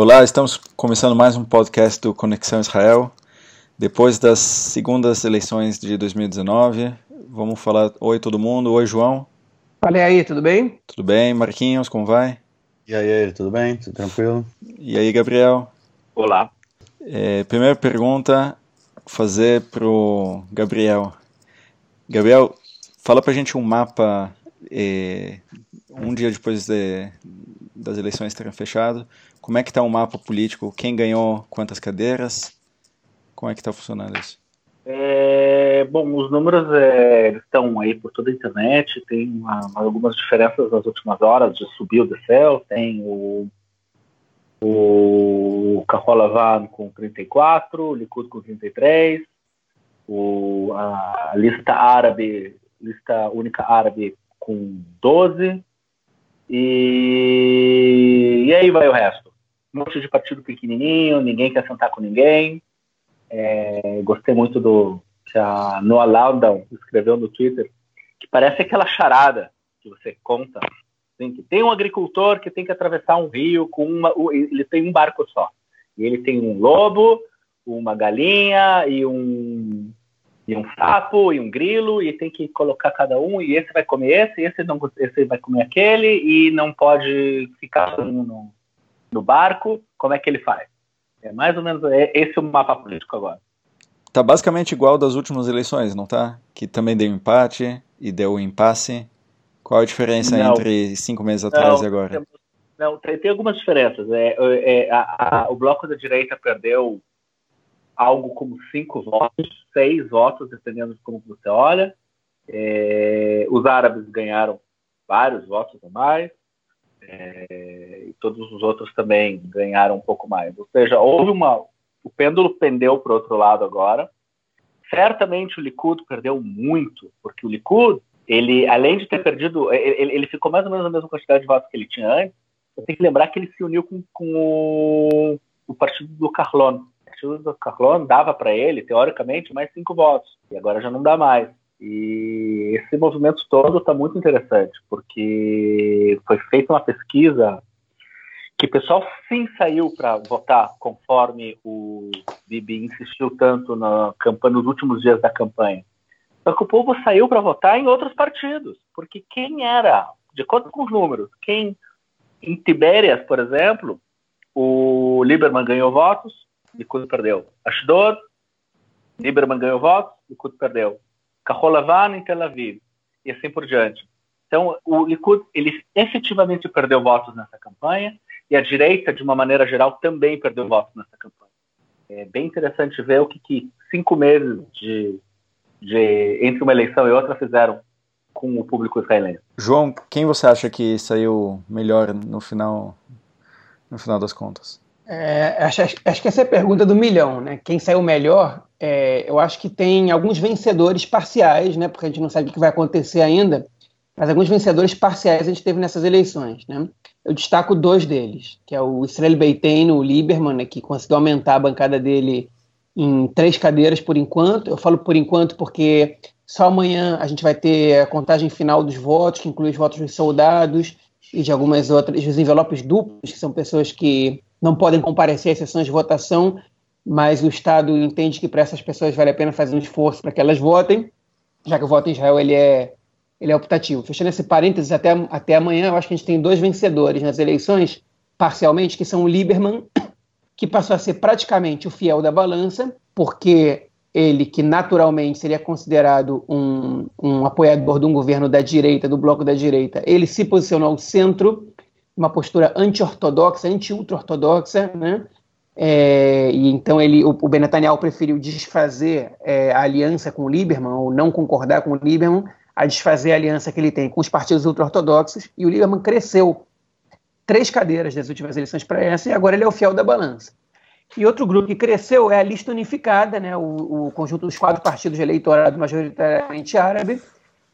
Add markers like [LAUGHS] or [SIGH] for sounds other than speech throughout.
Olá, estamos começando mais um podcast do Conexão Israel. Depois das segundas eleições de 2019, vamos falar oi todo mundo. Oi, João. Falei aí, tudo bem? Tudo bem, Marquinhos, como vai? E aí, tudo bem? Tudo tranquilo? E aí, Gabriel? Olá. É, primeira pergunta, fazer pro Gabriel. Gabriel, fala pra gente um mapa é, um dia depois de, das eleições terem fechado. Como é que está o mapa político? Quem ganhou quantas cadeiras? Como é que está funcionando isso? É, bom, os números é, estão aí por toda a internet, tem uma, algumas diferenças nas últimas horas, de subiu, desceu, tem o, o Carola Van com 34, o Likud com 33, o, a lista árabe, lista única árabe com 12, e, e aí vai o resto. Um monte de partido pequenininho, ninguém quer sentar com ninguém. É, gostei muito do que a Noah Loudon escreveu no Twitter, que parece aquela charada que você conta. Assim, que tem um agricultor que tem que atravessar um rio com uma. Ele tem um barco só. E ele tem um lobo, uma galinha e um e um sapo e um grilo e tem que colocar cada um e esse vai comer esse, esse não esse vai comer aquele e não pode ficar no, no barco. Como é que ele faz? É mais ou menos é, esse o mapa político agora. Tá basicamente igual das últimas eleições, não tá? Que também deu empate e deu impasse. Qual a diferença não, entre cinco meses atrás não, e agora? Não, tem, tem algumas diferenças. É, é a, a, o bloco da direita perdeu algo como cinco votos, seis votos, dependendo de como você olha. É, os árabes ganharam vários votos a mais, é, todos os outros também ganharam um pouco mais. Ou seja, houve uma. O pêndulo pendeu para o outro lado agora. Certamente o Likud perdeu muito, porque o Likud, ele, além de ter perdido, ele, ele ficou mais ou menos a mesma quantidade de votos que ele tinha antes. Você tem que lembrar que ele se uniu com, com o, o partido do Carlon, partido do Carlon dava para ele, teoricamente, mais cinco votos. E agora já não dá mais. E esse movimento todo está muito interessante, porque foi feita uma pesquisa que o pessoal sim saiu para votar conforme o Bibi insistiu tanto na campanha, nos últimos dias da campanha. Só que o povo saiu para votar em outros partidos, porque quem era, de acordo com os números, quem em Tibérias, por exemplo, o Lieberman ganhou votos, Likud perdeu. Ashdod, Lieberman ganhou votos, Likud perdeu. Kaholavan em Tel Aviv, e assim por diante. Então, o Likud, ele efetivamente perdeu votos nessa campanha, e a direita, de uma maneira geral, também perdeu votos nessa campanha. É bem interessante ver o que, que cinco meses de, de, entre uma eleição e outra fizeram com o público israelense. João, quem você acha que saiu melhor no final, no final das contas? É, acho, acho, que essa é a pergunta do milhão, né? Quem saiu melhor? É, eu acho que tem alguns vencedores parciais, né? Porque a gente não sabe o que vai acontecer ainda, mas alguns vencedores parciais a gente teve nessas eleições, né? Eu destaco dois deles, que é o Israel Beiteno, o Lieberman, né, que conseguiu aumentar a bancada dele em três cadeiras por enquanto. Eu falo por enquanto porque só amanhã a gente vai ter a contagem final dos votos, que inclui os votos dos soldados e de algumas outras, os envelopes duplos, que são pessoas que não podem comparecer às sessões de votação, mas o Estado entende que para essas pessoas vale a pena fazer um esforço para que elas votem, já que o voto em Israel ele é, ele é optativo. Fechando esse parênteses, até, até amanhã, eu acho que a gente tem dois vencedores nas eleições, parcialmente, que são o Lieberman, [COUGHS] que passou a ser praticamente o fiel da balança, porque ele, que naturalmente seria considerado um, um apoiador de um governo da direita, do bloco da direita, ele se posicionou ao centro uma postura anti-ortodoxa, anti-ultra-ortodoxa, né? É, e então ele, o, o Netanyahu preferiu desfazer é, a aliança com o Lieberman, ou não concordar com o Lieberman, a desfazer a aliança que ele tem com os partidos ultra-ortodoxos, e o Lieberman cresceu três cadeiras das últimas eleições para essa, e agora ele é o fiel da balança. E outro grupo que cresceu é a lista unificada, né, o, o conjunto dos quatro partidos de eleitorado majoritariamente árabe,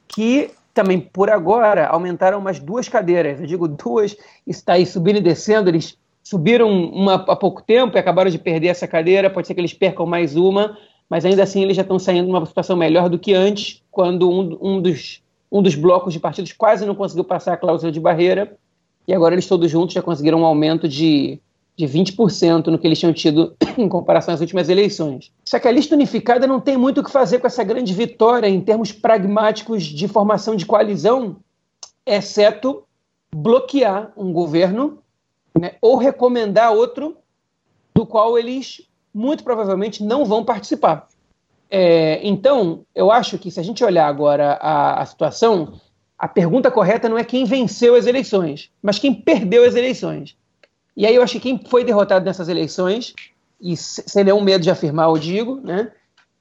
que também por agora aumentaram umas duas cadeiras. Eu digo duas, está aí subindo e descendo. Eles subiram uma há pouco tempo e acabaram de perder essa cadeira. Pode ser que eles percam mais uma, mas ainda assim eles já estão saindo numa situação melhor do que antes, quando um, um, dos, um dos blocos de partidos quase não conseguiu passar a cláusula de barreira. E agora eles todos juntos já conseguiram um aumento de de 20% no que eles tinham tido [COUGHS] em comparação às últimas eleições. Só que a lista unificada não tem muito o que fazer com essa grande vitória em termos pragmáticos de formação de coalizão, exceto bloquear um governo né, ou recomendar outro do qual eles muito provavelmente não vão participar. É, então, eu acho que se a gente olhar agora a, a situação, a pergunta correta não é quem venceu as eleições, mas quem perdeu as eleições. E aí eu acho que quem foi derrotado nessas eleições, e sem nenhum medo de afirmar, eu digo, né,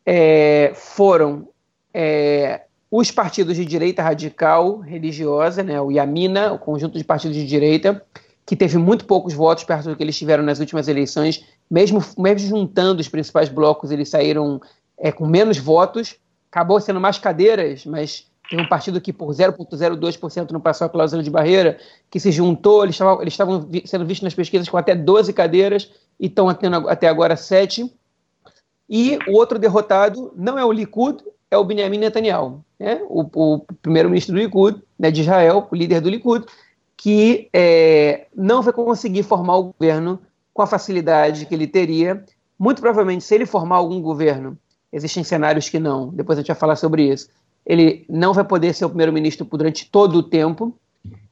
é, foram é, os partidos de direita radical religiosa, né, o Yamina, o conjunto de partidos de direita, que teve muito poucos votos perto do que eles tiveram nas últimas eleições, mesmo, mesmo juntando os principais blocos, eles saíram é, com menos votos, acabou sendo mais cadeiras, mas tem um partido que por 0,02% não passou a cláusula de barreira, que se juntou, eles estavam, eles estavam sendo vistos nas pesquisas com até 12 cadeiras e estão tendo até agora 7. E o outro derrotado não é o Likud, é o Benjamin Netanyahu, né? o, o primeiro-ministro do Likud, né, de Israel, o líder do Likud, que é, não vai conseguir formar o governo com a facilidade que ele teria. Muito provavelmente, se ele formar algum governo, existem cenários que não, depois a gente vai falar sobre isso ele não vai poder ser o primeiro-ministro durante todo o tempo.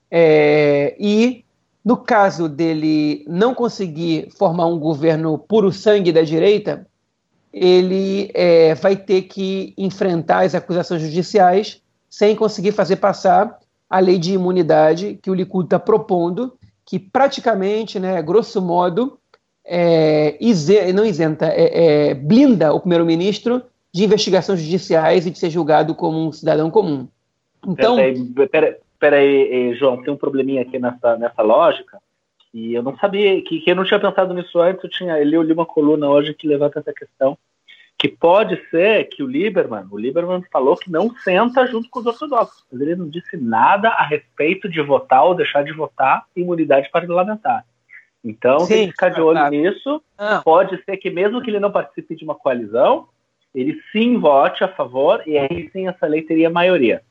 É, e, no caso dele não conseguir formar um governo puro sangue da direita, ele é, vai ter que enfrentar as acusações judiciais sem conseguir fazer passar a lei de imunidade que o Likud está propondo, que praticamente, né, grosso modo, é, não isenta, é, é, blinda o primeiro-ministro de investigações judiciais e de ser julgado como um cidadão comum. Então. Peraí, pera João, tem um probleminha aqui nessa, nessa lógica. E eu não sabia, que, que eu não tinha pensado nisso antes. Eu, tinha, eu li uma coluna hoje que levanta essa questão. Que pode ser que o Lieberman, o Lieberman falou que não senta junto com os ortodoxos, mas ele não disse nada a respeito de votar ou deixar de votar imunidade parlamentar. Então, Sim, tem que ficar de olho claro. nisso. Ah. Pode ser que, mesmo que ele não participe de uma coalizão, ele sim vote a favor e aí sim essa lei teria maioria.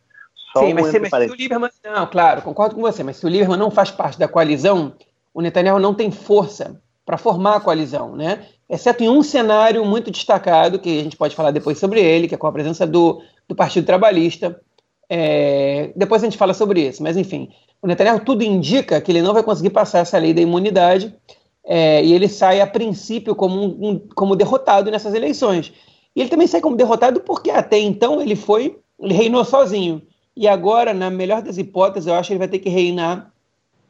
Só sim, um mas, se, mas se o Lieberman. Não, claro, concordo com você, mas se o Lieberman não faz parte da coalizão, o Netanyahu não tem força para formar a coalizão, né? Exceto em um cenário muito destacado, que a gente pode falar depois sobre ele, que é com a presença do, do Partido Trabalhista. É, depois a gente fala sobre isso, mas enfim, o Netanyahu tudo indica que ele não vai conseguir passar essa lei da imunidade é, e ele sai a princípio como, um, um, como derrotado nessas eleições. E ele também sai como derrotado porque até então ele foi, ele reinou sozinho. E agora, na melhor das hipóteses, eu acho que ele vai ter que reinar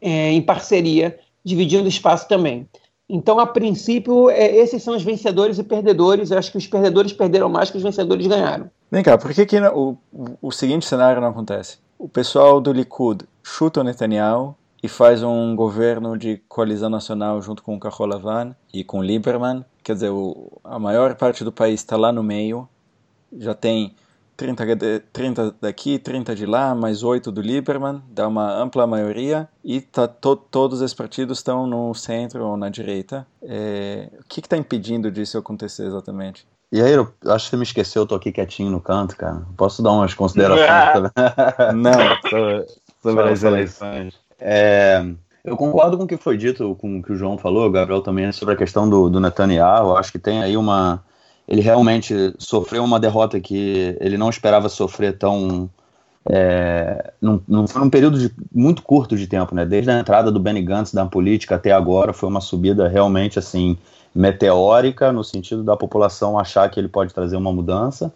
é, em parceria, dividindo espaço também. Então, a princípio, é, esses são os vencedores e perdedores. Eu acho que os perdedores perderam mais que os vencedores ganharam. Vem cá, por que, que o, o seguinte cenário não acontece? O pessoal do Likud chuta o Netanyahu e faz um governo de coalizão nacional junto com o Kahol Lavan e com Lieberman. Quer dizer, o, a maior parte do país está lá no meio, já tem 30, 30 daqui, 30 de lá, mais 8 do Lieberman, dá uma ampla maioria, e tá to, todos esses partidos estão no centro ou na direita. É, o que está impedindo disso acontecer exatamente? E aí, eu acho que você me esqueceu, eu tô aqui quietinho no canto, cara. Posso dar umas considerações também? Não, sobre, sobre as eleições. É, eu concordo com o que foi dito, com o que o João falou, o Gabriel também, sobre a questão do, do Netanyahu. Eu acho que tem aí uma. Ele realmente sofreu uma derrota que ele não esperava sofrer tão. É, num, num, foi num período de, muito curto de tempo, né? Desde a entrada do Benny Gantz da política até agora, foi uma subida realmente assim meteórica, no sentido da população achar que ele pode trazer uma mudança.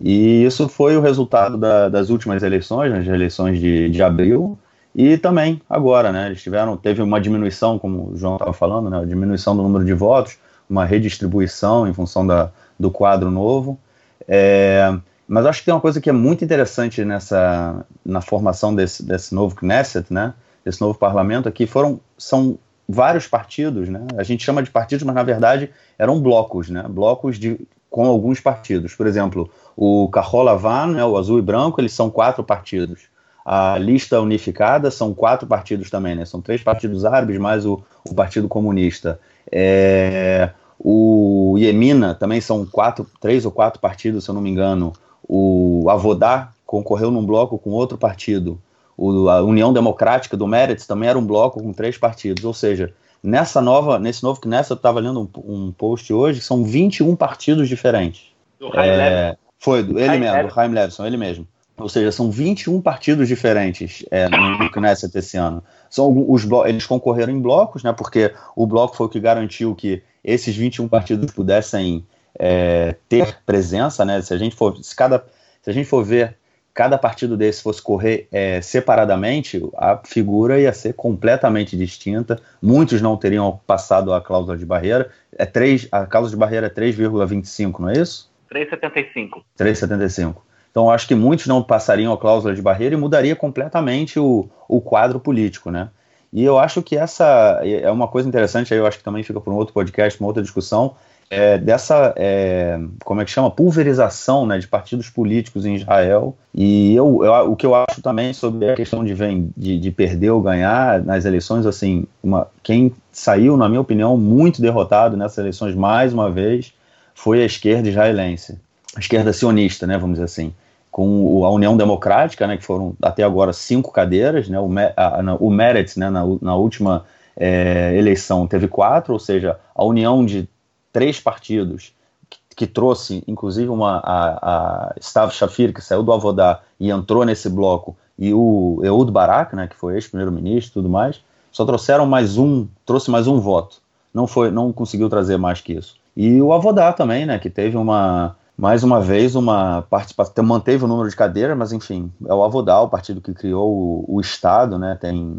E isso foi o resultado da, das últimas eleições, nas eleições de, de abril, e também agora, né? Eles tiveram, teve uma diminuição, como o João estava falando, né? Diminuição do número de votos, uma redistribuição em função da, do quadro novo. É, mas acho que tem uma coisa que é muito interessante nessa na formação desse, desse novo Knesset, né? Desse novo parlamento aqui foram são vários partidos, né? A gente chama de partidos, mas na verdade eram blocos, né? Blocos de com alguns partidos. Por exemplo, o Carrola Van, né, o azul e branco, eles são quatro partidos a lista unificada são quatro partidos também, né? São três partidos árabes mais o, o Partido Comunista. É, o Iemina também são quatro, três ou quatro partidos, se eu não me engano. O Avodá concorreu num bloco com outro partido. O, a União Democrática do Meretz também era um bloco com três partidos. Ou seja, nessa nova, nesse novo Knesset, eu estava lendo um, um, post hoje, são 21 partidos diferentes. Do é, Foi, ele Haim mesmo, do Haim Levinson, ele mesmo. Ou seja, são 21 partidos diferentes é, no Knesset esse ano. São os eles concorreram em blocos, né, porque o bloco foi o que garantiu que esses 21 partidos pudessem é, ter presença, né? Se a gente for, se cada, se a gente for ver cada partido desse fosse correr é, separadamente, a figura ia ser completamente distinta. Muitos não teriam passado a cláusula de barreira. É 3, a cláusula de barreira é 3,25, não é isso? 3,75. 3,75. Então, acho que muitos não passariam a cláusula de barreira e mudaria completamente o, o quadro político, né? E eu acho que essa é uma coisa interessante, aí eu acho que também fica para um outro podcast, uma outra discussão, é, dessa, é, como é que chama, pulverização né, de partidos políticos em Israel. E eu, eu, o que eu acho também sobre a questão de, de, de perder ou ganhar nas eleições, assim, uma, quem saiu, na minha opinião, muito derrotado nessas eleições, mais uma vez, foi a esquerda israelense, a esquerda sionista, né, vamos dizer assim. Com a União Democrática, né, que foram até agora cinco cadeiras, né, o, a, o Meretz, né, na, na última é, eleição teve quatro, ou seja, a união de três partidos que, que trouxe, inclusive, uma, a, a Stav Shafir, que saiu do Avodá e entrou nesse bloco, e o Ehud Barak, né, que foi ex-primeiro-ministro e tudo mais, só trouxeram mais um, trouxe mais um voto, não foi, não conseguiu trazer mais que isso. E o Avodá também, né, que teve uma mais uma vez uma participação, manteve o número de cadeiras, mas enfim, é o Avodal, o partido que criou o, o Estado, né, tem,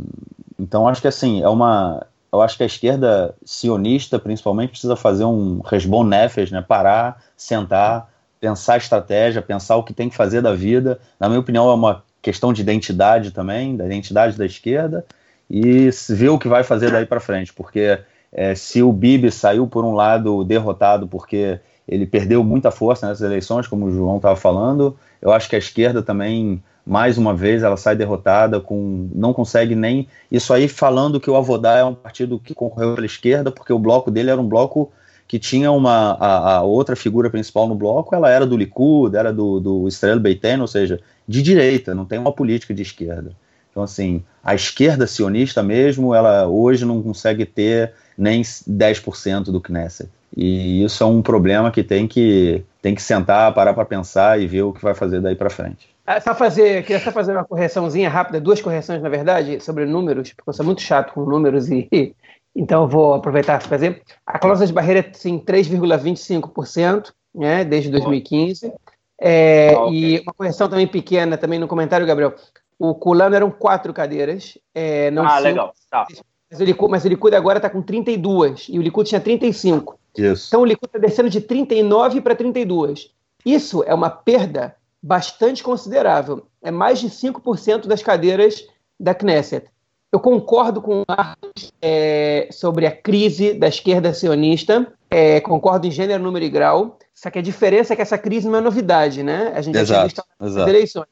então acho que assim, é uma, eu acho que a esquerda sionista, principalmente, precisa fazer um resbon nefes, né, parar, sentar, pensar estratégia, pensar o que tem que fazer da vida, na minha opinião é uma questão de identidade também, da identidade da esquerda, e ver o que vai fazer daí para frente, porque é, se o Bibi saiu por um lado derrotado porque ele perdeu muita força nessas eleições, como o João estava falando. Eu acho que a esquerda também, mais uma vez, ela sai derrotada, com não consegue nem. Isso aí falando que o Avodá é um partido que concorreu pela esquerda, porque o bloco dele era um bloco que tinha uma a, a outra figura principal no bloco, ela era do Likud, era do, do Israel Beiten, ou seja, de direita, não tem uma política de esquerda. Então, assim, a esquerda sionista mesmo, ela hoje não consegue ter nem 10% do Knesset. E isso é um problema que tem que, tem que sentar, parar para pensar e ver o que vai fazer daí para frente. Ah, só fazer, queria só fazer uma correçãozinha rápida, duas correções, na verdade, sobre números, porque eu sou muito chato com números e então eu vou aproveitar para fazer. A cláusula de barreira é sim 3,25%, né, desde 2015. É, ah, okay. E uma correção também pequena, também no comentário, Gabriel. O Culano eram quatro cadeiras. É, não ah, cinco, legal. Tá. Mas o Likud, mas o Likud agora está com 32 e o Likud tinha 35. Isso. Então o Likud está descendo de 39 para 32. Isso é uma perda bastante considerável. É mais de 5% das cadeiras da Knesset. Eu concordo com o Marcos é, sobre a crise da esquerda sionista, é, concordo em gênero, número e grau, só que a diferença é que essa crise não é novidade, né? A gente exato, já visto as eleições.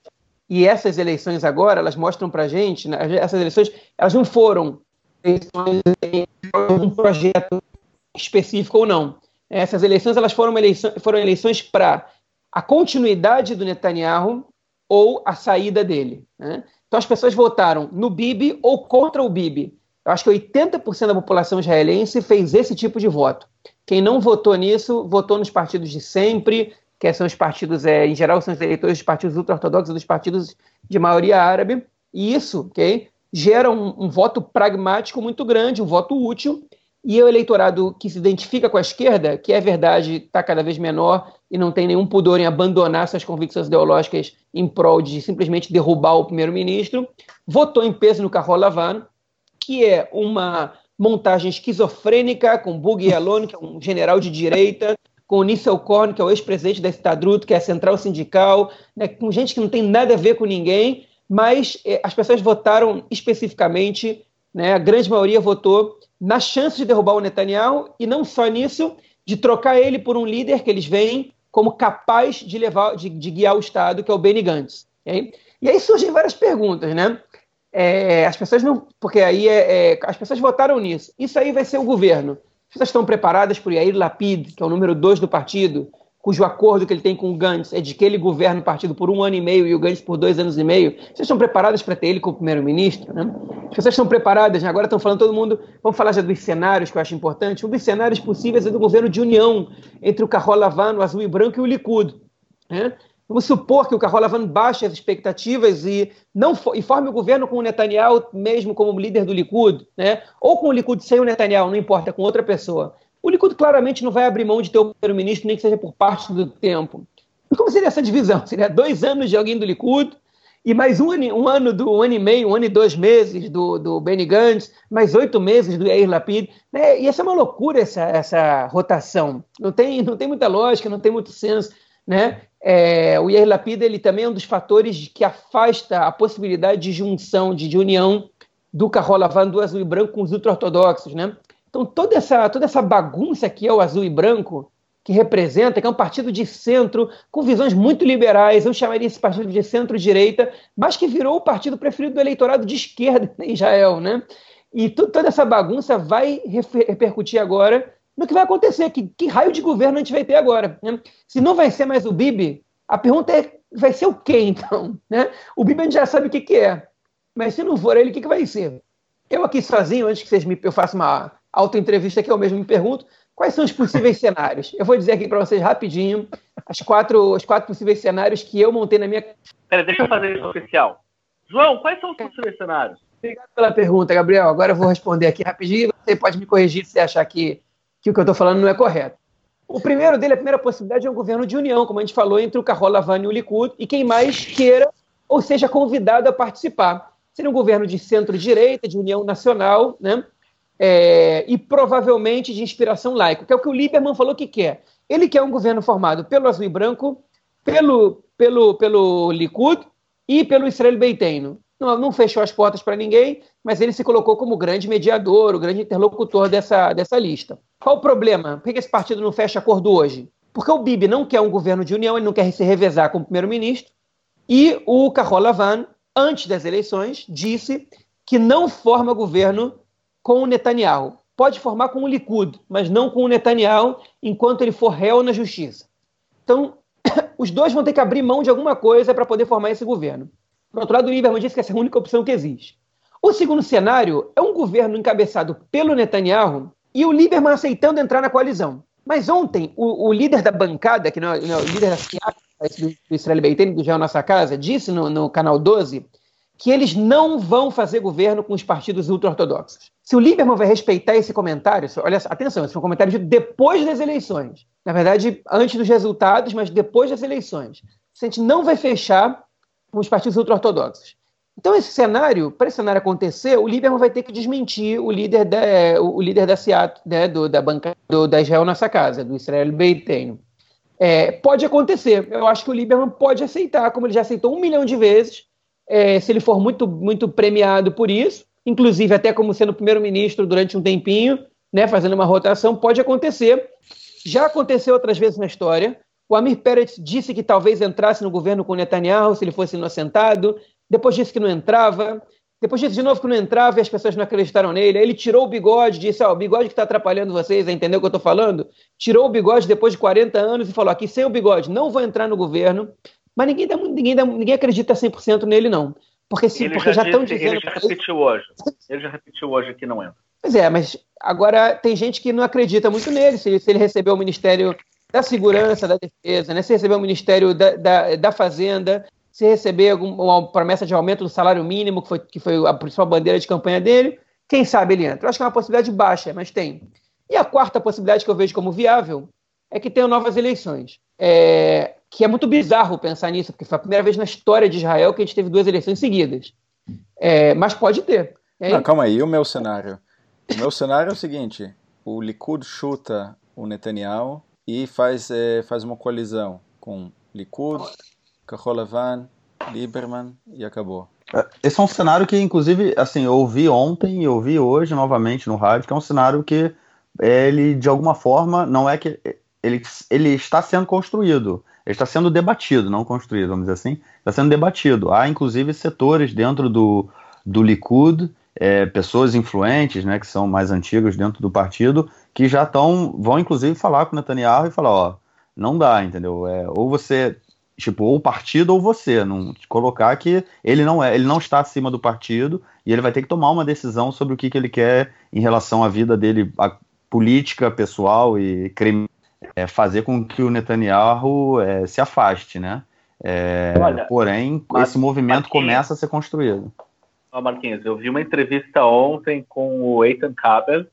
E essas eleições agora, elas mostram para gente, né, essas eleições, elas não foram eleições em um projeto específico ou não. Essas eleições elas foram, eleição, foram eleições para a continuidade do Netanyahu ou a saída dele. Né? Então as pessoas votaram no Bibi ou contra o Bibi. Eu acho que 80% da população israelense fez esse tipo de voto. Quem não votou nisso, votou nos partidos de sempre, que são os partidos, é, em geral, são os eleitores dos partidos ultra-ortodoxos, dos partidos de maioria árabe, e isso okay, gera um, um, voto pragmático muito grande, um voto útil, e o eleitorado que se identifica com a esquerda, que é verdade, está cada vez menor e não tem nenhum pudor em abandonar suas convicções ideológicas em prol de simplesmente derrubar o primeiro-ministro, votou em peso no Carro Lavano, que é uma montagem esquizofrênica com Buggy Alone, que é um general de direita, com o Nissel Korn, que é o ex-presidente da Estadruto, que é a central sindical, né, com gente que não tem nada a ver com ninguém, mas eh, as pessoas votaram especificamente, né, a grande maioria votou na chance de derrubar o Netanyahu, e não só nisso, de trocar ele por um líder que eles veem como capaz de levar, de, de guiar o Estado, que é o Benny Gantz. Okay? E aí surgem várias perguntas, né? É, as pessoas não. Porque aí é, é, as pessoas votaram nisso. Isso aí vai ser o governo. Pessoas estão preparadas por Yair Lapid, que é o número dois do partido, cujo acordo que ele tem com o Gantz é de que ele governa o partido por um ano e meio e o Gantz por dois anos e meio, vocês estão preparadas para ter ele como primeiro-ministro? Né? As pessoas estão preparadas, né? agora estão falando todo mundo, vamos falar já dos cenários que eu acho importante. Um dos cenários possíveis é do governo de união entre o Carro Lavan, o azul e branco, e o Likud. Né? Vamos supor que o Carro Lavan baixe as expectativas e não e forme o governo com o Netanyahu mesmo como líder do Likud, né? ou com o Likud sem o Netanyahu, não importa, com outra pessoa. O Likud claramente não vai abrir mão de ter o primeiro-ministro, nem que seja por parte do tempo. Mas como seria essa divisão? Seria dois anos de alguém do Likud e mais um ano, um ano do um ano e meio, um ano e dois meses do, do Benny Gantz, mais oito meses do Yair Lapid. Né? E essa é uma loucura, essa, essa rotação. Não tem, não tem muita lógica, não tem muito senso. Né? É, o Yair Lapid ele também é um dos fatores que afasta a possibilidade de junção, de, de união do Carola Van do azul e branco com os ultra-ortodoxos. Né? Então, toda essa, toda essa bagunça que é o azul e branco, que representa, que é um partido de centro, com visões muito liberais, eu chamaria esse partido de centro-direita, mas que virou o partido preferido do eleitorado de esquerda em Israel, né? E toda essa bagunça vai repercutir agora no que vai acontecer, que, que raio de governo a gente vai ter agora. Né? Se não vai ser mais o Bibi, a pergunta é, vai ser o quê, então? Né? O Bibi a gente já sabe o que, que é, mas se não for ele, o que, que vai ser? Eu aqui sozinho, antes que vocês me, eu faça uma autoentrevista que eu mesmo me pergunto, quais são os possíveis cenários? Eu vou dizer aqui para vocês rapidinho as quatro, os quatro possíveis cenários que eu montei na minha. Peraí, deixa eu fazer isso oficial. João, quais são os possíveis cenários? Obrigado pela pergunta, Gabriel. Agora eu vou responder aqui rapidinho. Você pode me corrigir se achar que, que o que eu estou falando não é correto. O primeiro dele, a primeira possibilidade é um governo de união, como a gente falou, entre o Carola Van e o Likud, e quem mais queira ou seja convidado a participar. Seria um governo de centro-direita, de união nacional, né? É, e provavelmente de inspiração laica, que é o que o Lieberman falou que quer. Ele quer um governo formado pelo azul e branco, pelo, pelo, pelo Likud e pelo Israel Beiteino. Não, não fechou as portas para ninguém, mas ele se colocou como grande mediador, o grande interlocutor dessa, dessa lista. Qual o problema? Por que esse partido não fecha acordo hoje? Porque o Bibi não quer um governo de união, ele não quer se revezar como primeiro-ministro, e o Carol Van, antes das eleições, disse que não forma governo com o Netanyahu. Pode formar com o Likud, mas não com o Netanyahu enquanto ele for réu na justiça. Então, [COUGHS] os dois vão ter que abrir mão de alguma coisa para poder formar esse governo. Por outro lado, o Lieberman disse que essa é a única opção que existe. O segundo cenário é um governo encabeçado pelo Netanyahu e o Lieberman aceitando entrar na coalizão. Mas ontem, o, o líder da bancada, que não, é, não, é o líder da SIAC, do, do Israel Beitene, do Geo Nossa Casa, disse no, no canal 12 que eles não vão fazer governo com os partidos ultra-ortodoxos. Se o Lieberman vai respeitar esse comentário, olha, atenção, esse foi um comentário de depois das eleições. Na verdade, antes dos resultados, mas depois das eleições. Se a gente não vai fechar com os partidos ultra-ortodoxos. Então, esse cenário, para esse cenário acontecer, o Lieberman vai ter que desmentir o líder da, o líder da SIAT, né, do, da banca do, da Israel Nossa Casa, do Israel Beiteno. É, pode acontecer. Eu acho que o Lieberman pode aceitar, como ele já aceitou um milhão de vezes, é, se ele for muito, muito premiado por isso, inclusive até como sendo primeiro-ministro durante um tempinho, né, fazendo uma rotação, pode acontecer. Já aconteceu outras vezes na história. O Amir Peretz disse que talvez entrasse no governo com Netanyahu se ele fosse inocentado. Depois disse que não entrava. Depois disse de novo que não entrava e as pessoas não acreditaram nele. Aí ele tirou o bigode, disse: Ó, oh, o bigode que está atrapalhando vocês, entendeu o que eu estou falando? Tirou o bigode depois de 40 anos e falou: aqui sem o bigode, não vou entrar no governo. Mas ninguém, dá, ninguém, dá, ninguém acredita 100% nele, não. Porque, se, porque já estão dizendo. Ele já repetiu hoje. Ele já repetiu hoje que não entra. Pois é, mas agora tem gente que não acredita muito nele. Se, se ele recebeu o Ministério da Segurança, da Defesa, né? se recebeu o Ministério da, da, da Fazenda, se receber alguma uma promessa de aumento do salário mínimo, que foi, que foi a principal bandeira de campanha dele, quem sabe ele entra. Eu acho que é uma possibilidade baixa, mas tem. E a quarta possibilidade que eu vejo como viável é que tenham novas eleições. É, que é muito bizarro pensar nisso, porque foi a primeira vez na história de Israel que a gente teve duas eleições seguidas. É, mas pode ter. Não, calma aí, o meu cenário? O meu cenário é o seguinte: o Likud chuta o Netanyahu e faz, é, faz uma coalizão com Likud, Kaholavan, Lieberman e acabou. É, esse é um cenário que, inclusive, assim, eu ouvi ontem e ouvi hoje novamente no rádio, que é um cenário que ele, de alguma forma, não é que ele, ele está sendo construído, ele está sendo debatido, não construído, vamos dizer assim, está sendo debatido. Há, inclusive, setores dentro do, do Likud, é, pessoas influentes, né, que são mais antigas dentro do partido, que já estão, vão inclusive falar com o Netanyahu e falar, ó, Não dá, entendeu? É, ou você, tipo, ou o partido ou você, não colocar que ele não é, ele não está acima do partido e ele vai ter que tomar uma decisão sobre o que, que ele quer em relação à vida dele, a política, pessoal e crime, é, fazer com que o Netanyahu é, se afaste, né? É, Olha, porém, esse movimento começa a ser construído. Ó, Marquinhos, eu vi uma entrevista ontem com o Eitan Kabel,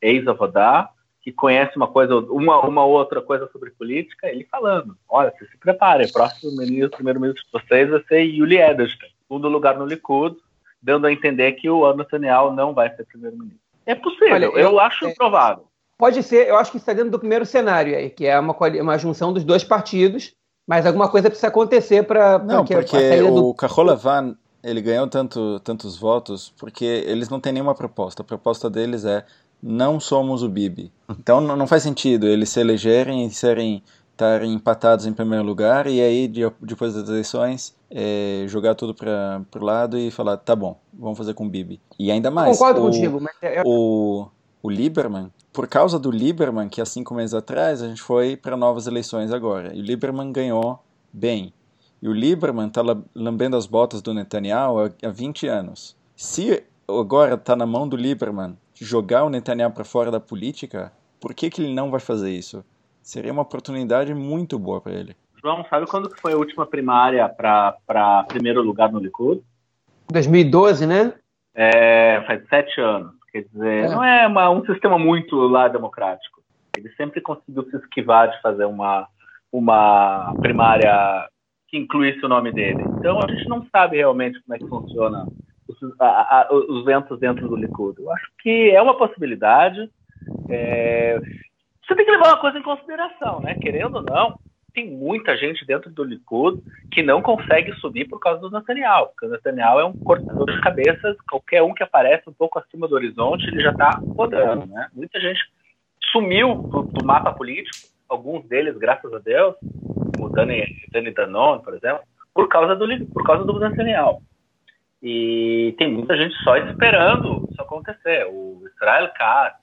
ex-Avodá, que conhece uma coisa, uma, uma outra coisa sobre política, ele falando: olha, se prepare, próximo ministro, primeiro-ministro de vocês vai ser Yuli Edelstein, segundo lugar no Likud, dando a entender que o Netanyahu não vai ser primeiro-ministro. É possível, olha, eu, eu, acho é, provável. Pode ser, eu acho que está dentro do primeiro cenário aí, que é uma, uma junção dos dois partidos, mas alguma coisa precisa acontecer para Não, porque o do... Kaholavan, ele ganhou tanto, tantos votos porque eles não têm nenhuma proposta. A proposta deles é não somos o Bibi. Então não faz sentido eles se elegerem e serem estarem empatados em primeiro lugar e aí depois das eleições é, jogar tudo para o lado e falar tá bom vamos fazer com o Bibi e ainda mais concordo o, contigo mas eu... o, o Lieberman por causa do Lieberman que há cinco meses atrás a gente foi para novas eleições agora e o Lieberman ganhou bem e o Lieberman está lambendo as botas do Netanyahu há, há 20 anos se agora está na mão do Lieberman jogar o Netanyahu para fora da política, por que, que ele não vai fazer isso? Seria uma oportunidade muito boa para ele. João, sabe quando foi a última primária para primeiro lugar no Likud? 2012, né? É, faz sete anos. Quer dizer, é. não é uma, um sistema muito lá democrático. Ele sempre conseguiu se esquivar de fazer uma, uma primária que incluísse o nome dele. Então a gente não sabe realmente como é que funciona os, a, a, os ventos dentro do Likud. Eu acho que é uma possibilidade. É... Você tem que levar uma coisa em consideração, né? Querendo ou não, tem muita gente dentro do Likud que não consegue subir por causa do Netanyahu, porque o Netanyahu é um cortador de cabeças, qualquer um que aparece um pouco acima do horizonte, ele já está rodando, né? Muita gente sumiu do, do, mapa político, alguns deles, graças a Deus, como Dani, Dani Danon, por exemplo, por causa do, por causa do Netanyahu. E tem muita gente só esperando isso acontecer. O Israel Katz,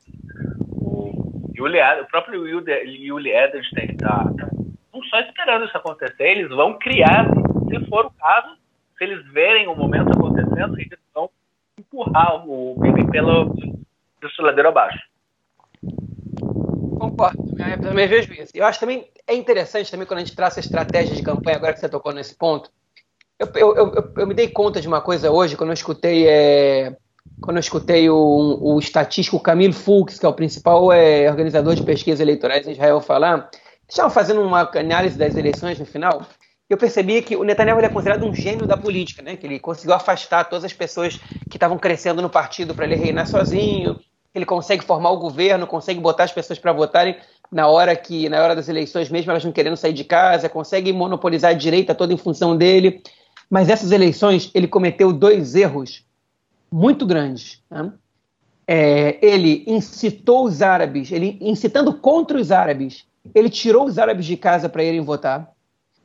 o, Yuli, o próprio Yuli Edelstein tá, só esperando isso acontecer. Eles vão criar, se for o caso, se eles verem o momento acontecendo, eles vão empurrar o Bibi pelo desfiladeiro abaixo. Concordo, também vejo isso. Eu acho também é interessante também quando a gente traça estratégia de campanha, agora que você tocou nesse ponto, eu, eu, eu, eu, me dei conta de uma coisa hoje, quando eu escutei, é, quando eu escutei o, o estatístico Camilo Fux, que é o principal é, organizador de pesquisas eleitorais em Israel, falar. Estava fazendo uma análise das eleições no final. Eu percebi que o Netanyahu é considerado um gênio da política, né? que ele conseguiu afastar todas as pessoas que estavam crescendo no partido para ele reinar sozinho, ele consegue formar o governo, consegue botar as pessoas para votarem na hora que na hora das eleições mesmo elas não querendo sair de casa, consegue monopolizar a direita toda em função dele. Mas essas eleições ele cometeu dois erros muito grandes. Né? É, ele incitou os árabes, ele incitando contra os árabes, ele tirou os árabes de casa para irem votar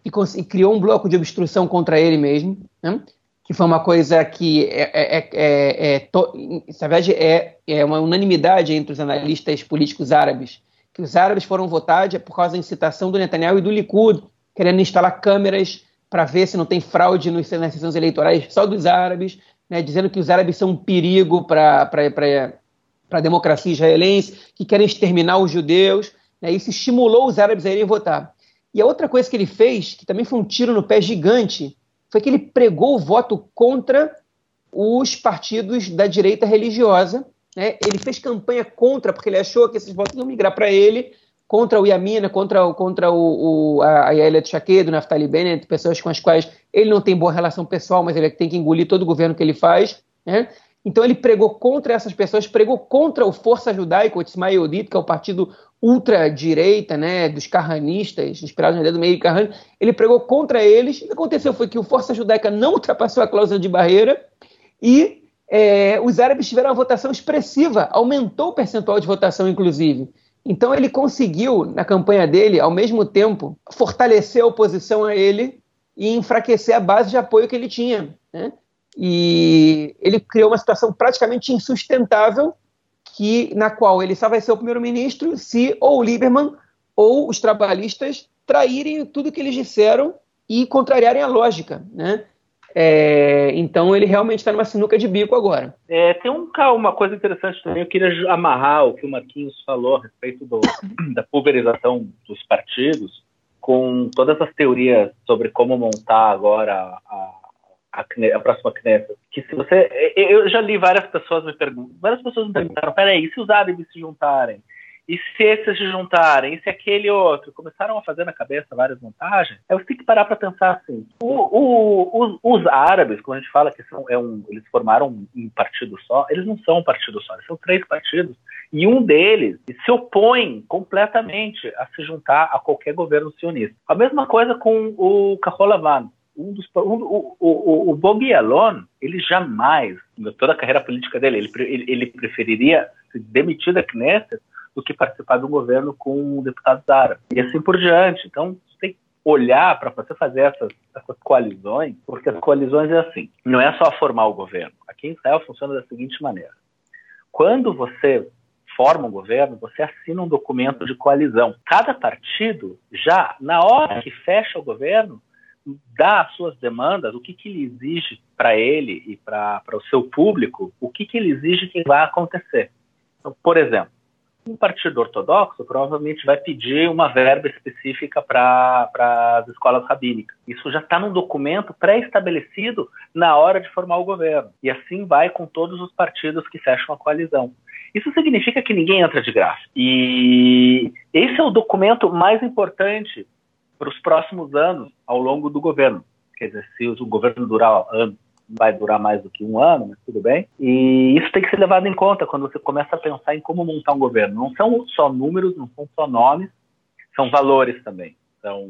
e, e, criou um bloco de obstrução contra ele mesmo, né? que foi uma coisa que é, é, é, é na verdade é, é uma unanimidade entre os analistas políticos árabes que os árabes foram votar por causa da incitação do Netanyahu e do Likud querendo instalar câmeras para ver se não tem fraude nas sessões eleitorais só dos árabes, né, dizendo que os árabes são um perigo para a democracia israelense, que querem exterminar os judeus. Né, isso estimulou os árabes a irem votar. E a outra coisa que ele fez, que também foi um tiro no pé gigante, foi que ele pregou o voto contra os partidos da direita religiosa. Né? Ele fez campanha contra, porque ele achou que esses votos iam migrar para ele, contra o Yamina, contra, contra o, o, a Yael Shaked, o Naftali Bennett, pessoas com as quais ele não tem boa relação pessoal, mas ele tem que engolir todo o governo que ele faz. Né? Então ele pregou contra essas pessoas, pregou contra o Força Judaica, o Tzma Yehudit, que é o partido ultra-direita, né, dos carranistas, inspirado na ideia do meio carrani, ele pregou contra eles. O que aconteceu foi que o Força Judaica não ultrapassou a cláusula de barreira e é, os árabes tiveram uma votação expressiva, aumentou o percentual de votação, inclusive. Então ele conseguiu, na campanha dele, ao mesmo tempo, fortalecer a oposição a ele e enfraquecer a base de apoio que ele tinha. Né? E ele criou uma situação praticamente insustentável, que, na qual ele só vai ser o primeiro-ministro se ou o Lieberman ou os trabalhistas traírem tudo que eles disseram e contrariarem a lógica, né? É, então ele realmente está numa sinuca de bico agora. É, tem um, uma coisa interessante também, eu queria amarrar o que o Marquinhos falou a respeito do, [COUGHS] da pulverização dos partidos com todas as teorias sobre como montar agora a, a, a próxima Knesset. Que se você, eu já li várias pessoas me perguntam, várias pessoas me perguntaram, peraí, se os árabes se juntarem? E se esses se juntarem, e se aquele outro, começaram a fazer na cabeça várias montagens, aí você tem que parar para pensar assim. O, o, os, os, árabes, quando a gente fala que são, é um, eles formaram um partido só, eles não são um partido só, eles são três partidos. E um deles se opõe completamente a se juntar a qualquer governo sionista. A mesma coisa com o Kaholavan. Um dos, um, o, o, o Bogi Alon, ele jamais, toda a carreira política dele, ele, ele, ele preferiria se demitir da Knesset do que participar de um governo com deputados árabes. E assim por diante. Então, você tem que olhar para você fazer essas, essas coalizões, porque as coalizões é assim, não é só formar o governo. Aqui em Israel funciona da seguinte maneira. Quando você forma um governo, você assina um documento de coalizão. Cada partido, já na hora que fecha o governo, dá as suas demandas, o que, que ele exige para ele e para o seu público, o que, que ele exige que vai acontecer. Então, por exemplo, um partido ortodoxo provavelmente vai pedir uma verba específica para as escolas rabínicas. Isso já está num documento pré-estabelecido na hora de formar o governo. E assim vai com todos os partidos que fecham a coalizão. Isso significa que ninguém entra de graça. E esse é o documento mais importante para os próximos anos ao longo do governo. Quer dizer, se o governo durar anos, vai durar mais do que um ano, mas tudo bem. E isso tem que ser levado em conta quando você começa a pensar em como montar um governo. Não são só números, não são só nomes, são valores também. Então,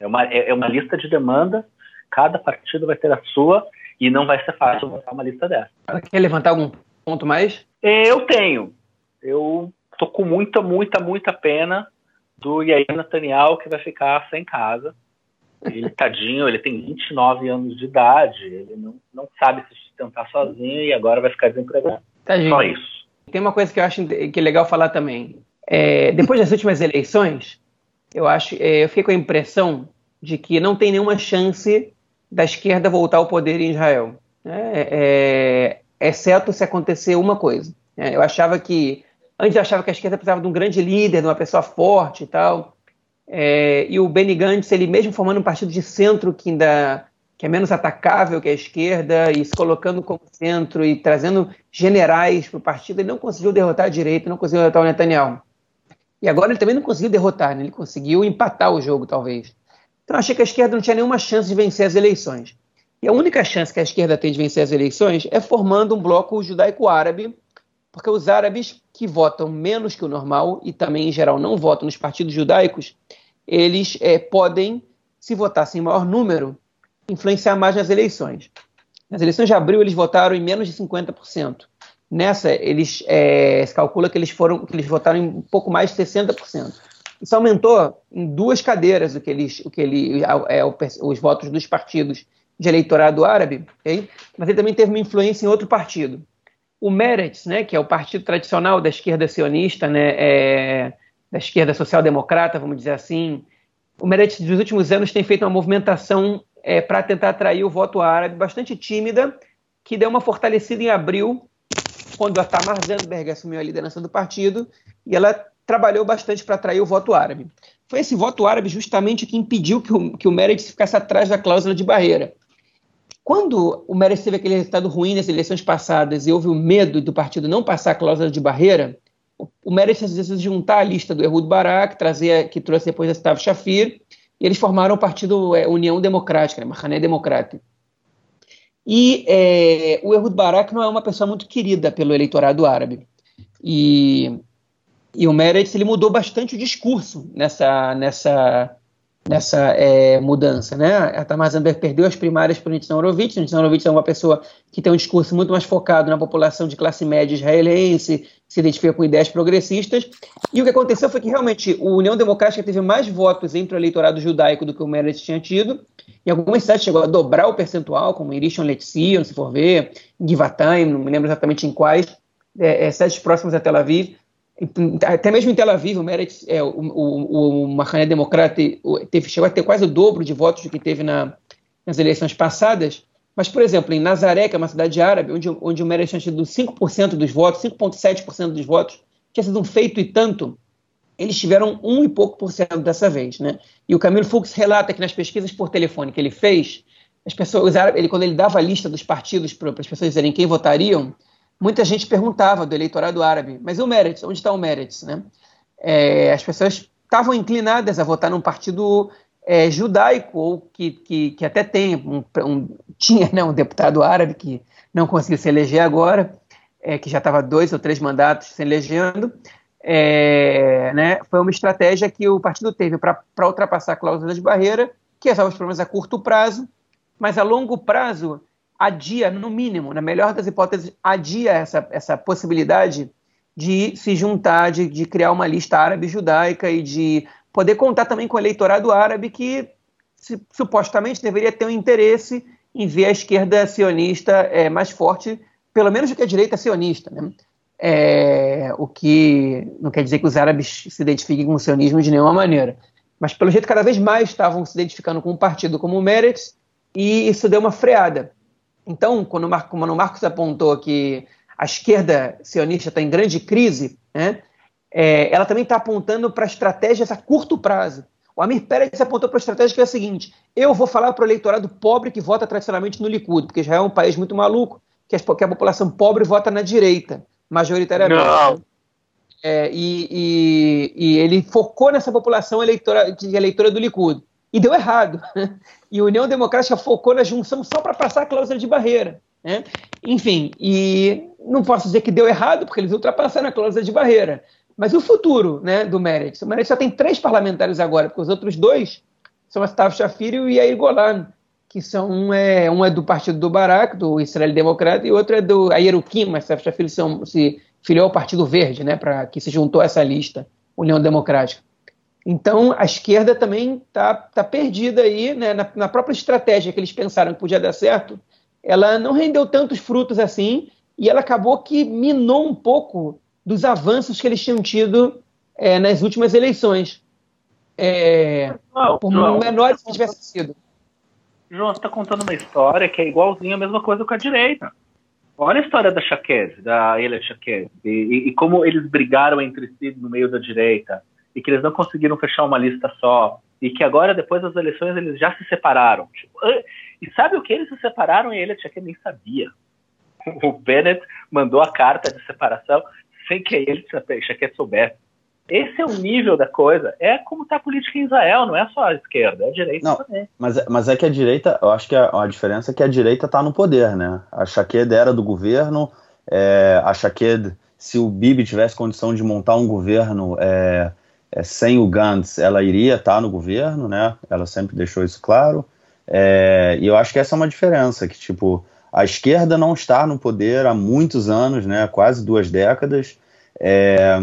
é uma, é, é uma lista de demanda, cada partido vai ter a sua, e não vai ser fácil montar uma lista dessa. Quer levantar algum ponto mais? Eu tenho. Eu tô com muita, muita, muita pena do Yair Nathaniel que vai ficar sem casa. Ele, tadinho, ele tem 29 anos de idade, ele não, não sabe se sustentar sozinho e agora vai ficar desempregado. Tadinho. Só isso. Tem uma coisa que eu acho que é legal falar também. É, depois das últimas eleições, eu acho, é, eu fiquei com a impressão de que não tem nenhuma chance da esquerda voltar ao poder em Israel, né? é, exceto se acontecer uma coisa. Né? Eu achava que antes eu achava que a esquerda precisava de um grande líder, de uma pessoa forte e tal. É, e o Benny Gantz, ele mesmo formando um partido de centro que ainda que é menos atacável que a esquerda e se colocando como centro e trazendo generais para o partido, ele não conseguiu derrotar a direita, não conseguiu derrotar o Netanyahu. E agora ele também não conseguiu derrotar, né? ele conseguiu empatar o jogo, talvez. Então achei que a esquerda não tinha nenhuma chance de vencer as eleições. E a única chance que a esquerda tem de vencer as eleições é formando um bloco judaico-árabe, porque os árabes que votam menos que o normal e também, em geral, não votam nos partidos judaicos, eles é, podem, se votassem em maior número, influenciar mais nas eleições. Nas eleições de abril, eles votaram em menos de 50%. Nessa, eles é, se calcula que eles foram que eles votaram em um pouco mais de 60%. Isso aumentou em duas cadeiras o que eles, o que ele, é, os votos dos partidos de eleitorado árabe, okay? mas ele também teve uma influência em outro partido. O Meretz, né, que é o partido tradicional da esquerda sionista, né, é, da esquerda social-democrata, vamos dizer assim, o Meretz dos últimos anos tem feito uma movimentação é, para tentar atrair o voto árabe bastante tímida, que deu uma fortalecida em abril, quando a Tamar Zandberg assumiu a liderança do partido, e ela trabalhou bastante para atrair o voto árabe. Foi esse voto árabe justamente que impediu que o, que o Meretz ficasse atrás da cláusula de barreira. Quando o Meretz teve aquele resultado ruim nas eleições passadas e houve o medo do partido não passar a cláusula de barreira, o Meretz decidiu juntar a lista do Ehud Barak, trazer, que trouxe depois a Stav Shafir, e eles formaram o partido é, União Democrática, né, Mahané Democrático. E é, o Ehud Barak não é uma pessoa muito querida pelo eleitorado árabe. E, e o Meretz ele mudou bastante o discurso nessa, nessa, nessa é, mudança. Né? A Tamar Zandberg perdeu as primárias para o Nitzan Horowitz. O Nitzan Horowitz é uma pessoa que tem um discurso muito mais focado na população de classe média israelense, se identifica com ideias progressistas. E o que aconteceu foi que realmente a União Democrática teve mais votos entre o eleitorado judaico do que o Meretz tinha tido. Em algumas cidades chegou a dobrar o percentual, como em Rishon se for ver, Givatayim, não me lembro exatamente em quais, é, é, cidades próximas a Tel Aviv. Até mesmo em Tel Aviv, o Meretz, é, o, o, o Mahané Democrata teve, chegou a ter quase o dobro de votos do que teve na, nas eleições passadas, mas, por exemplo, em Nazaré, que é uma cidade árabe, onde, onde o Meretz tinha tido 5% dos votos, 5,7% dos votos, tinha sido um feito e tanto, eles tiveram um e pouco por cento dessa vez. Né? E o Camilo Fux relata que nas pesquisas por telefone que ele fez, as pessoas, ele, quando ele dava a lista dos partidos para as pessoas dizerem quem votariam, muita gente perguntava do eleitorado árabe, mas e o Meretz? Onde está o Meretz? Né? É, as pessoas estavam inclinadas a votar num partido é, judaico, ou que, que, que até tem um, um, tinha né, um deputado árabe que não conseguiu se eleger agora, é, que já estava dois ou três mandatos se elegendo, é, né, foi uma estratégia que o partido teve para ultrapassar a cláusula de barreira, que resolve os problemas a curto prazo, mas a longo prazo adia, no mínimo, na melhor das hipóteses, adia essa, essa possibilidade de se juntar, de, de criar uma lista árabe judaica e de poder contar também com o eleitorado árabe que se, supostamente deveria ter um interesse em ver a esquerda sionista é, mais forte, pelo menos do que a direita sionista. Né? É, o que não quer dizer que os árabes se identifiquem com o sionismo de nenhuma maneira. Mas, pelo jeito, cada vez mais estavam se identificando com um partido como o Meretz, e isso deu uma freada. Então, quando o, Mar quando o Marcos apontou que a esquerda sionista está em grande crise, né, é, ela também está apontando para estratégias a curto prazo. O Amir Pérez apontou para a estratégia que é a seguinte: eu vou falar para o eleitorado pobre que vota tradicionalmente no Likud, porque Israel é um país muito maluco, que a, que a população pobre vota na direita, majoritariamente. Não. É, e, e, e, ele focou nessa população eleitora, de eleitora do Likud. E deu errado. [LAUGHS] E a União Democrática focou na junção só para passar a cláusula de barreira. Né? Enfim, e não posso dizer que deu errado, porque eles ultrapassaram a cláusula de barreira. Mas o futuro né, do Meretz? O Meretz só tem três parlamentares agora, porque os outros dois são Stav Shafir e o Yair Golan, que são um é, um é do partido do Barak, do Israel Democrata, e outro é do Ayerukim, mas Stav Shafir são, se filiou ao Partido Verde, né, para que se juntou a essa lista, União Democrática. Então, a esquerda também está tá perdida aí, né, na, na, própria estratégia que eles pensaram que podia dar certo, ela não rendeu tantos frutos assim, e ela acabou que minou um pouco dos avanços que eles tinham tido é, nas últimas eleições. É, não, por menores que tivesse sido. João, você está contando uma história que é igualzinha a mesma coisa com a direita. Olha a história da Chaquez, da Elia Chaquez, e, e, e, como eles brigaram entre si no meio da direita, e que eles não conseguiram fechar uma lista só, e que agora, depois das eleições, eles já se separaram. Tipo, e sabe o que eles se separaram e a Elia Chaquez nem sabia? [LAUGHS] O Bennett mandou a carta de separação sem que ele quer soubesse. Esse é o nível da coisa. É como está a política em Israel, não é só a esquerda, é a direita não, também. Mas, mas é que a direita, eu acho que a, a diferença é que a direita está no poder, né? A Shaqued era do governo, é, a Shaqued, se o Bibi tivesse condição de montar um governo é, é, sem o Gantz, ela iria estar tá no governo, né? Ela sempre deixou isso claro. É, e eu acho que essa é uma diferença, que tipo, a esquerda não está no poder há muitos anos, né, quase duas décadas. É,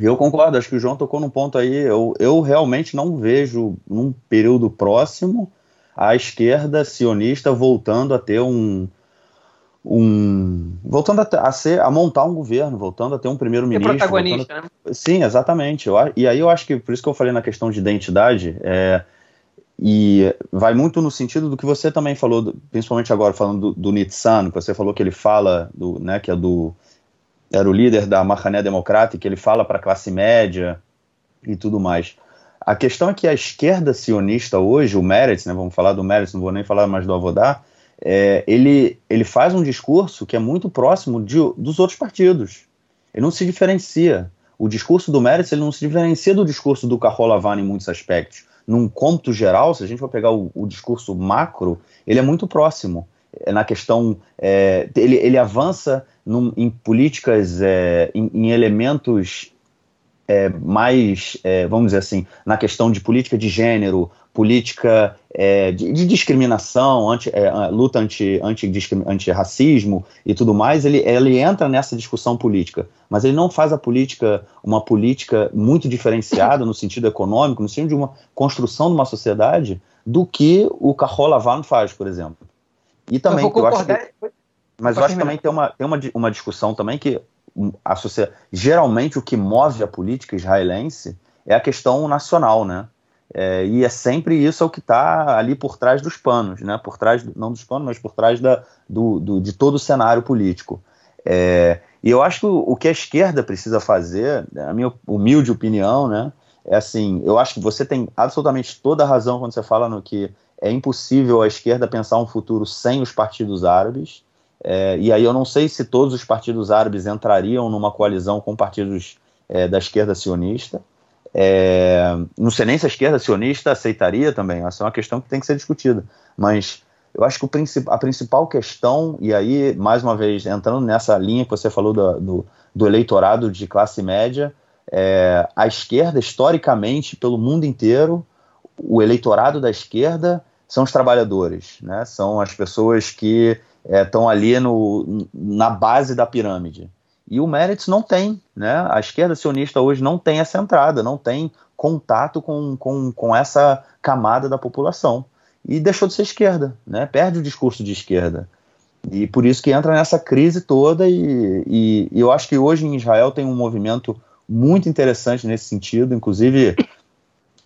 eu concordo, acho que o João tocou num ponto aí. Eu, eu realmente não vejo, num período próximo, a esquerda sionista voltando a ter um. Um voltando a, a ser, a montar um governo, voltando a ter um primeiro-ministro. protagonista, a, né? Sim, exatamente. Eu, e aí eu acho que, por isso que eu falei na questão de identidade, é, e vai muito no sentido do que você também falou, principalmente agora falando do, do Nitsan, que você falou que ele fala, do, né, que é do, era o líder da Mahané Democrata, que ele fala para a classe média e tudo mais. A questão é que a esquerda sionista hoje, o Meretz, né, vamos falar do Meretz, não vou nem falar mais do Avodá, é, ele, ele faz um discurso que é muito próximo de, dos outros partidos. Ele não se diferencia. O discurso do Meretz ele não se diferencia do discurso do Carrola em muitos aspectos num cômputo geral, se a gente for pegar o, o discurso macro, ele é muito próximo. É, na questão, é, ele, ele avança num, em políticas, é, em, em, elementos é, mais, é, vamos dizer assim, na questão de política de gênero, política é, de, de, discriminação, anti, é, luta anti-racismo anti, anti e tudo mais, ele, ele entra nessa discussão política. Mas ele não faz a política uma política muito diferenciada no sentido econômico, no sentido de uma construção de uma sociedade, do que o Carola Van faz, por exemplo. E também, eu, eu acho que, mas eu acho que também tem uma, tem uma, uma discussão também que a sociedade, geralmente o que move a política israelense é a questão nacional, né? É, e é sempre isso é o que está ali por trás dos panos, né? Por trás, não dos panos, mas por trás da, do, do de todo o cenário político. É, e eu acho que o, que a esquerda precisa fazer, a minha humilde opinião, né? É assim, eu acho que você tem absolutamente toda a razão quando você fala no que é impossível a esquerda pensar um futuro sem os partidos árabes. É, e aí eu não sei se todos os partidos árabes entrariam numa coalizão com partidos é, da esquerda sionista. É, não sei nem se a esquerda sionista aceitaria também, essa é uma questão que tem que ser discutida. Mas eu acho que a principal questão, e aí, mais uma vez, entrando nessa linha que você falou do, do, do eleitorado de classe média, é, a esquerda, historicamente, pelo mundo inteiro, o eleitorado da esquerda são os trabalhadores, né? são as pessoas que estão é, ali no, na base da pirâmide. E o Meretz não tem, né? A esquerda sionista hoje não tem essa entrada, não tem contato com, com, com essa camada da população. E deixou de ser esquerda, né? Perde o discurso de esquerda. E por isso que entra nessa crise toda, e, e, e eu acho que hoje em Israel tem um movimento muito interessante nesse sentido, inclusive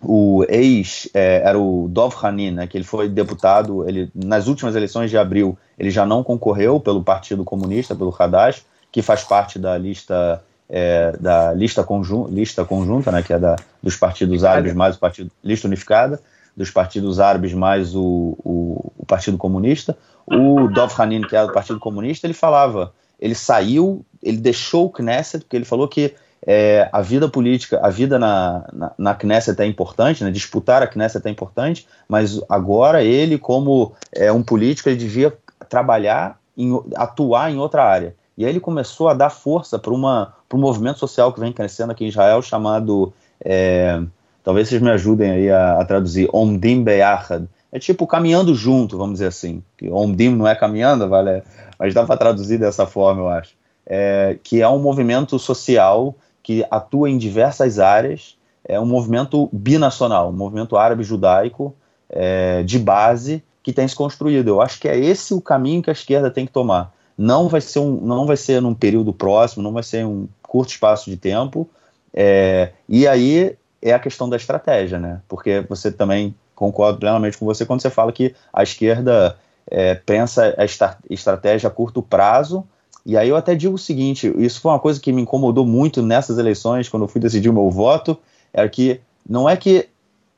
o ex é, era o Dov Hanin, né, que ele foi deputado, ele nas últimas eleições de abril ele já não concorreu pelo Partido Comunista, pelo Hadash, que faz parte da lista é, da lista, conjun, lista conjunta, né, que é da, dos partidos árabes mais o partido lista unificada dos partidos árabes mais o, o, o Partido Comunista. O Dov Hanin, que era do Partido Comunista, ele falava, ele saiu, ele deixou o Knesset porque ele falou que é, a vida política, a vida na, na, na, Knesset é importante, né, disputar a Knesset é importante, mas agora ele, como é, um político, ele devia trabalhar, em, atuar em outra área. E aí ele começou a dar força para um movimento social que vem crescendo aqui em Israel, chamado, é, talvez vocês me ajudem aí a, a traduzir, Omdim Beyachad. É tipo caminhando junto, vamos dizer assim. Omdim não é caminhando, vale, mas dá para traduzir dessa forma, eu acho. É, que é um movimento social que atua em diversas áreas, é um movimento binacional, um movimento árabe-judaico é, de base que tem se construído. Eu acho que é esse o caminho que a esquerda tem que tomar não vai ser um, não vai ser num período próximo, não vai ser um curto espaço de tempo. É, e aí é a questão da estratégia, né? Porque você também concordo plenamente com você quando você fala que a esquerda é, pensa a estratégia a curto prazo. E aí eu até digo o seguinte: isso foi uma coisa que me incomodou muito nessas eleições, quando eu fui decidir o meu voto, era que não é que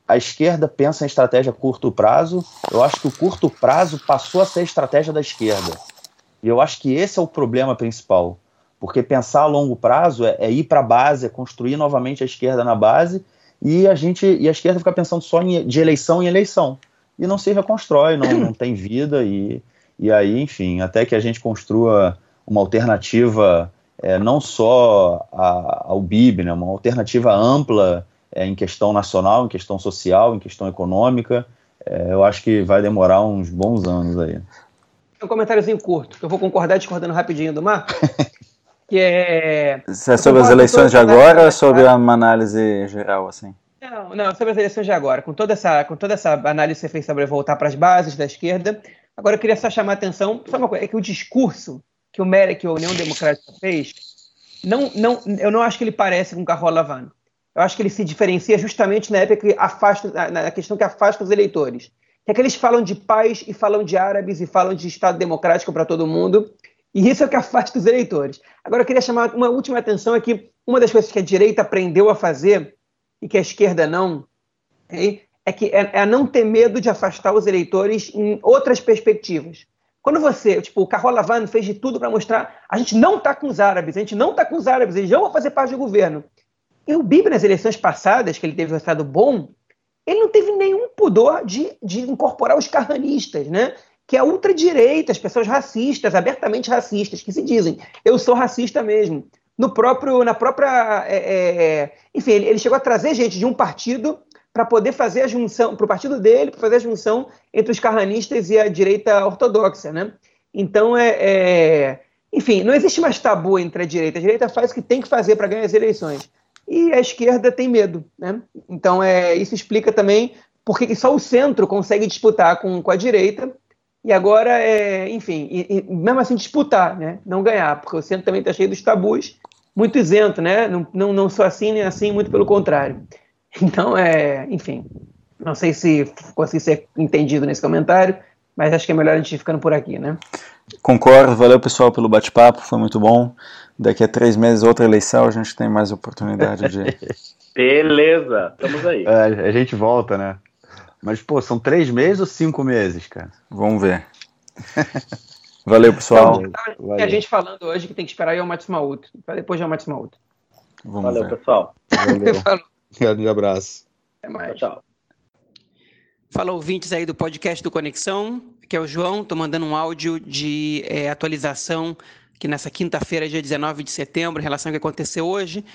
a esquerda pensa em estratégia a curto prazo, eu acho que o curto prazo passou a ser a estratégia da esquerda. E eu acho que esse é o problema principal. Porque pensar a longo prazo é, é ir para a base, é construir novamente a esquerda na base, e a gente e a esquerda fica pensando só em, de eleição em eleição. E não se reconstrói, não, não tem vida, e, e aí, enfim, até que a gente construa uma alternativa é, não só a, ao BIB, né, uma alternativa ampla é, em questão nacional, em questão social, em questão econômica, é, eu acho que vai demorar uns bons anos aí um comentáriozinho curto, que eu vou concordar discordando rapidinho do Marco. [LAUGHS] que é. Isso é sobre as eleições de agora ou é sobre uma análise geral, assim? Não, não, sobre as eleições de agora. Com toda essa, com toda essa análise que você fez sobre voltar para as bases da esquerda, agora eu queria só chamar a atenção, só uma coisa, é que o discurso que o Merek, a União Democrática, fez, não, não, eu não acho que ele parece com o Carroll Lavano. Eu acho que ele se diferencia justamente na época que afasta, na questão que afasta os eleitores que é que eles falam de paz e falam de árabes e falam de Estado democrático para todo mundo, e isso é o que [LAUGHS] afasta os eleitores. Agora, eu queria chamar uma última atenção: é que uma das coisas que a direita aprendeu a fazer e que a esquerda não, é, é que é, é não ter medo de afastar os eleitores em outras perspectivas. Quando você, tipo, o Carola Van fez de tudo para mostrar a gente não está com os árabes, a gente não está com os árabes, eles não vão fazer parte do governo. E o Bibi, nas eleições passadas, que ele teve um resultado bom, ele não teve nenhum pudor de, de incorporar os carranistas, né? que é a ultradireita, as pessoas racistas, abertamente racistas, que se dizem, eu sou racista mesmo. No próprio, na própria, é, é, é enfim, ele, ele, chegou a trazer gente de um partido para poder fazer a junção, para o partido dele, para fazer a junção entre os carranistas e a direita ortodoxa, né? Então, é, é, enfim, não existe mais tabu entre a direita. A direita faz o que tem que fazer para ganhar as eleições e a esquerda tem medo. Né? Então, é, isso explica também por que só o centro consegue disputar com, com a direita e agora, é, enfim, e, e mesmo assim disputar, né? não ganhar, porque o centro também está cheio dos tabus, muito isento, né? não, não, não sou assim nem assim, muito pelo contrário. [LAUGHS] Então, é, enfim, não sei se consegui ser entendido nesse comentário, mas acho que é melhor a gente ficando por aqui, né? Concordo, valeu pessoal pelo bate-papo, foi muito bom. Daqui a três meses, outra eleição, a gente tem mais oportunidade de. [LAUGHS] Beleza, estamos aí. É, a gente volta, né? Mas, pô, são três meses ou cinco meses, cara? Vamos ver. [LAUGHS] Valeu, pessoal. Então, a gente falando hoje que tem que esperar o Matsumauto. Para depois de Matsumauto. Valeu, ver. pessoal. Valeu. [LAUGHS] Grande abraço. Até mais. Tchau. Fala ouvintes aí do podcast do Conexão, que é o João, estou mandando um áudio de é, atualização que nessa quinta-feira, dia 19 de setembro, em relação ao que aconteceu hoje,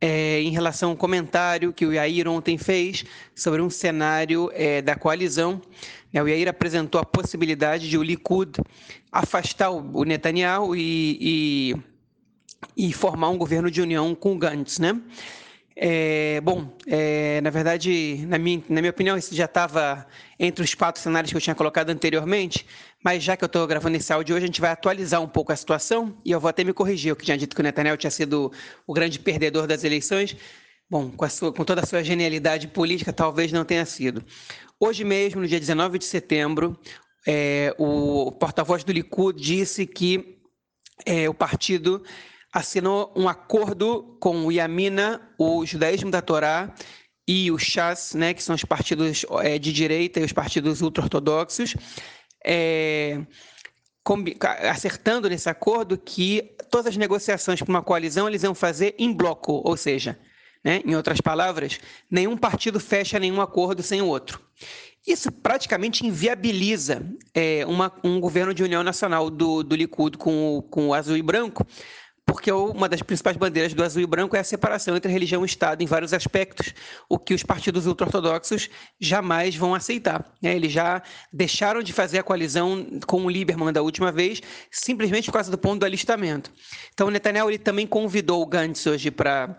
é, em relação ao comentário que o Yair ontem fez sobre um cenário é, da coalizão. É, o Yair apresentou a possibilidade de o Likud afastar o Netanyahu e, e, e formar um governo de união com o Gantz, né? É, bom, é, na verdade, na minha, na minha opinião, isso já estava entre os quatro cenários que eu tinha colocado anteriormente, mas já que eu estou gravando esse áudio hoje, a gente vai atualizar um pouco a situação e eu vou até me corrigir. Eu que tinha dito que o Netanyahu tinha sido o grande perdedor das eleições. Bom, com, sua, com toda a sua genialidade política, talvez não tenha sido. Hoje mesmo, no dia 19 de setembro, é, o porta-voz do Likud disse que é, o partido assinou um acordo com o Yamina, o judaísmo da Torá, e o Shas, né, que são os partidos é, de direita e os partidos ultra-ortodoxos, é, acertando nesse acordo que todas as negociações para uma coalizão eles iam fazer em bloco, ou seja, né, em outras palavras, nenhum partido fecha nenhum acordo sem o outro. Isso praticamente inviabiliza é, uma, um governo de união nacional do, do Likud com o, com o azul e branco, porque uma das principais bandeiras do azul e branco é a separação entre religião e Estado em vários aspectos, o que os partidos ultra-ortodoxos jamais vão aceitar. Né? Eles já deixaram de fazer a coalizão com o Lieberman da última vez, simplesmente por causa do ponto do alistamento. Então, Netanyahu ele também convidou o Gantz hoje para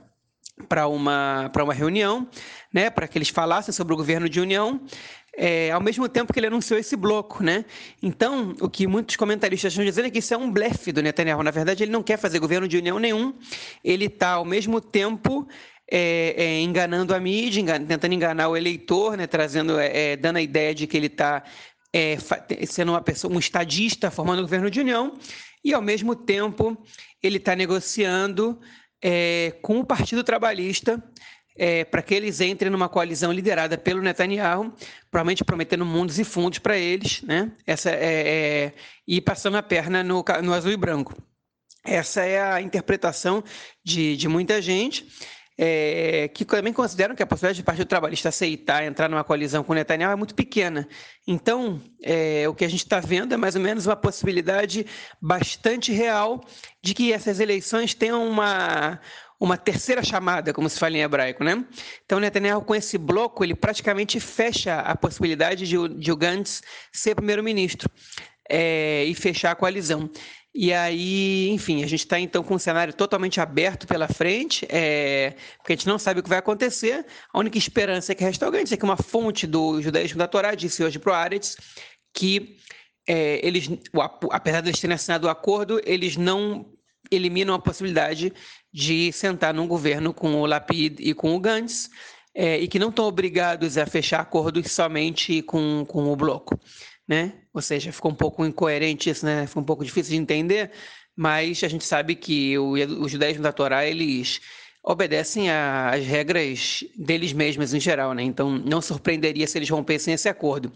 para uma, uma reunião, né, para que eles falassem sobre o governo de união é, ao mesmo tempo que ele anunciou esse bloco, né? Então, o que muitos comentaristas estão dizendo é que isso é um blefe do Netanyahu. Na verdade, ele não quer fazer governo de união nenhum. Ele está, ao mesmo tempo, é, é, enganando a mídia, engan tentando enganar o eleitor, né? Trazendo, é, é, dando a ideia de que ele está é, sendo uma pessoa, um estadista, formando governo de união, e ao mesmo tempo ele está negociando com o Partido Trabalhista é, para que eles entrem numa coalizão liderada pelo Netanyahu, provavelmente prometendo mundos e fundos para eles, né? Essa é, é, e passando a perna no, no azul e branco. Essa é a interpretação de, de muita gente. É, que também consideram que a possibilidade de Partido Trabalhista aceitar entrar numa coalizão com Netanyahu é muito pequena. Então, é, o que a gente está vendo é mais ou menos uma possibilidade bastante real de que essas eleições tenham uma, uma terceira chamada, como se fala em hebraico, né? Então, Netanyahu, com esse bloco, ele praticamente fecha a possibilidade de, de o Gantz ser primeiro-ministro é, e fechar a coalizão. E aí, enfim, a gente está então com um cenário totalmente aberto pela frente, é, porque a gente não sabe o que vai acontecer. A única esperança que resta Gantz é que uma fonte do judaísmo da Torá disse hoje para o Aretz que é, eles, apesar de eles terem assinado o acordo, eles não eliminam a possibilidade de sentar num governo com o Lapid e com o Gantz, é, e que não estão obrigados a fechar acordos somente com, com o bloco. Né? Ou seja, ficou um pouco incoerente isso, né? Foi um pouco difícil de entender, mas a gente sabe que o, o judaísmo da Torá, eles obedecem às regras deles mesmos em geral, né? Então não surpreenderia se eles rompessem esse acordo.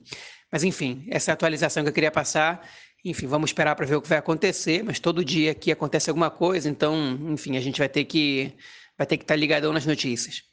Mas enfim, essa é atualização que eu queria passar. Enfim, vamos esperar para ver o que vai acontecer, mas todo dia aqui acontece alguma coisa, então, enfim, a gente vai ter que vai ter que estar tá ligadão nas notícias.